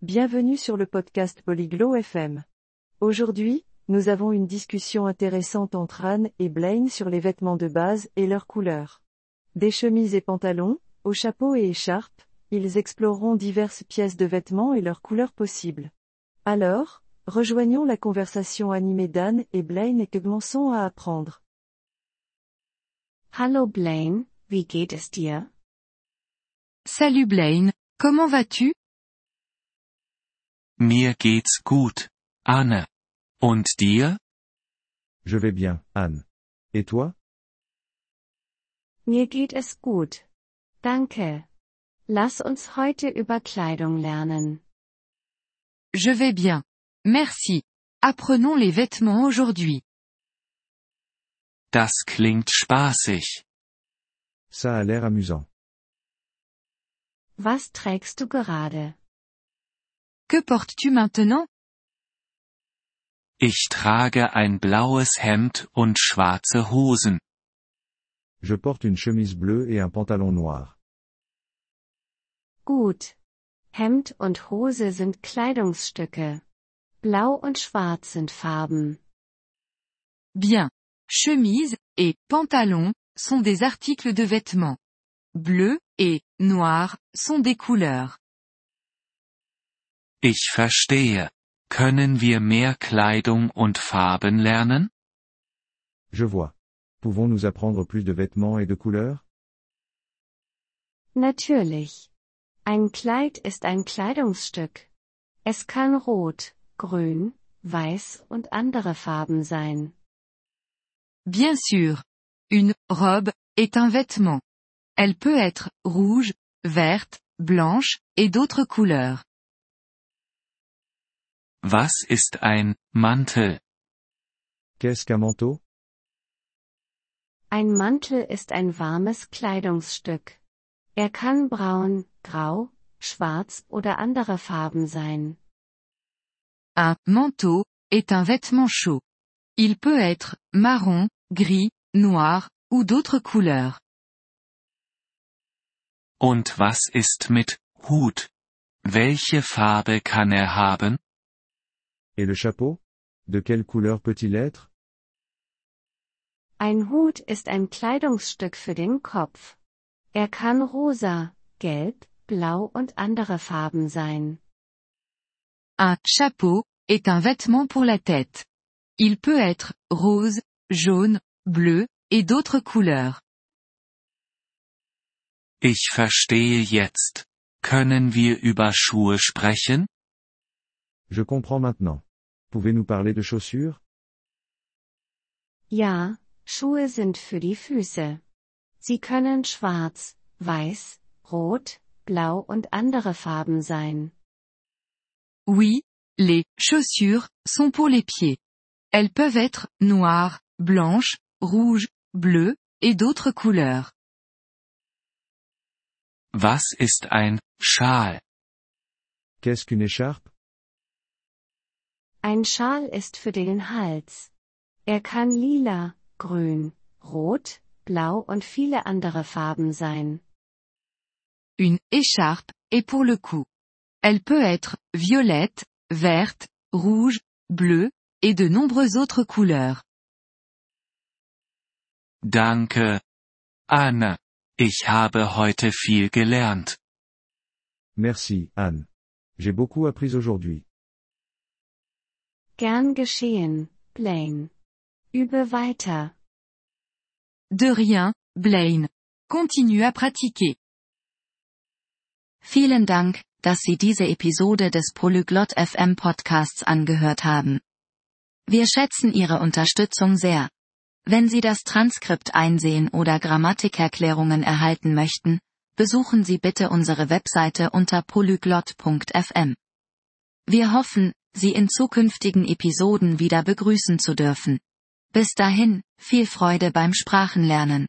Bienvenue sur le podcast Polyglot FM. Aujourd'hui, nous avons une discussion intéressante entre Anne et Blaine sur les vêtements de base et leurs couleurs. Des chemises et pantalons, aux chapeaux et écharpes, ils exploreront diverses pièces de vêtements et leurs couleurs possibles. Alors, rejoignons la conversation animée d'Anne et Blaine et commençons à apprendre. Hallo Blaine, wie geht es dir? Salut Blaine, comment vas-tu? Mir geht's gut, Anne. Und dir? Je vais bien, Anne. Et toi? Mir geht es gut. Danke. Lass uns heute über Kleidung lernen. Je vais bien. Merci. Apprenons les vêtements aujourd'hui. Das klingt spaßig. Ça a l'air amusant. Was trägst du gerade? Que portes-tu maintenant? Ich trage ein blaues Hemd und schwarze Hosen. Je porte une chemise bleue et un pantalon noir. Gut. Hemd und Hose sind Kleidungsstücke. Blau und Schwarz sind Farben. Bien. Chemise et pantalon sont des articles de vêtements. Bleu et noir sont des couleurs. Ich verstehe. Können wir mehr Kleidung und Farben lernen? Je vois. Pouvons-nous apprendre plus de vêtements et de couleurs? Natürlich. Ein Kleid ist ein Kleidungsstück. Es kann rot, grün, weiß und andere Farben sein. Bien sûr. Une robe est un vêtement. Elle peut être rouge, verte, blanche, et d'autres couleurs. Was ist ein Mantel? Qu'est-ce qu'un manteau? Ein Mantel ist ein warmes Kleidungsstück. Er kann braun, grau, schwarz oder andere Farben sein. Un manteau est un vêtement chaud. Il peut être marron, gris, noir, ou d'autres couleurs. Und was ist mit Hut? Welche Farbe kann er haben? Et le chapeau? De quelle couleur peut-il être? Ein Hut ist ein Kleidungsstück für den Kopf. Er kann rosa, gelb, blau und andere Farben sein. Un chapeau est un vêtement pour la tête. Il peut être rose, jaune, bleu, et d'autres couleurs. Ich verstehe jetzt. Können wir über Schuhe sprechen? Je comprends maintenant. Pouvez-nous parler de chaussures? Ja, Schuhe sind für die Füße. Sie können schwarz, weiß, rot, blau und andere Farben sein. Oui, les chaussures sont pour les pieds. Elles peuvent être noires, blanches, rouges, bleues, et d'autres couleurs. Was ist ein Schal? Qu'est-ce qu'une écharpe? Ein Schal ist für den Hals. Er kann lila, grün, rot, blau und viele andere Farben sein. Une écharpe est pour le cou. Elle peut être violette, verte, rouge, bleue, et de nombreuses autres couleurs. Danke. Anne. Ich habe heute viel gelernt. Merci, Anne. J'ai beaucoup appris aujourd'hui. Gern geschehen, Blaine. Übe weiter. De rien, Blaine. Continue à pratiquer. Vielen Dank, dass Sie diese Episode des Polyglot FM Podcasts angehört haben. Wir schätzen Ihre Unterstützung sehr. Wenn Sie das Transkript einsehen oder Grammatikerklärungen erhalten möchten, besuchen Sie bitte unsere Webseite unter polyglot.fm. Wir hoffen, Sie in zukünftigen Episoden wieder begrüßen zu dürfen. Bis dahin, viel Freude beim Sprachenlernen.